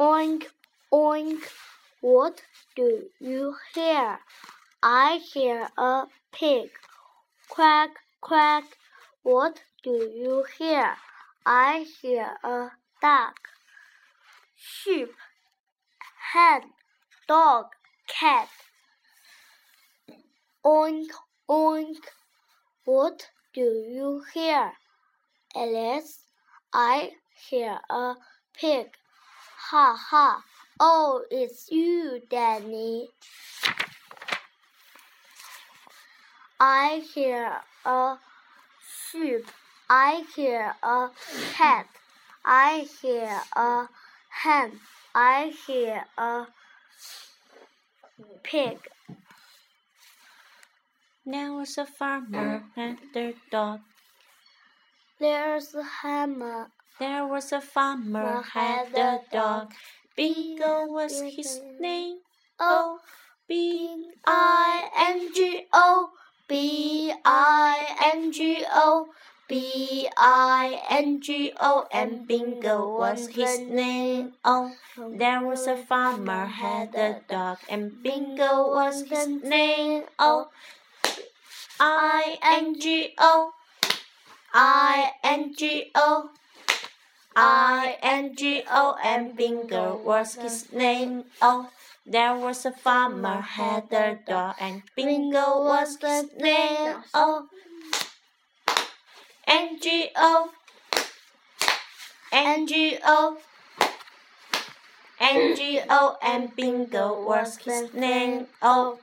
Oink, oink, what do you hear? I hear a pig. Quack, quack, what do you hear? I hear a duck. Sheep, hen, dog, cat. Oink, oink, what do you hear? Alice, I hear a pig. Ha ha, oh, it's you, Danny. I hear a sheep. I hear a cat. I hear a hen. I hear a pig. There was a farmer and their dog. There's a hammer. There was a farmer had a dog. Bingo was his name. Oh, B I N G O. B I N G O. B I N G O and Bingo was his name. Oh, there was a farmer had a dog and Bingo was his name. Oh, I N G O. I N G O. I N G O and Bingo was his name. Oh, there was a farmer had a dog and Bingo was his name. Oh, N G O. N G O. N G O and Bingo was his name. Oh.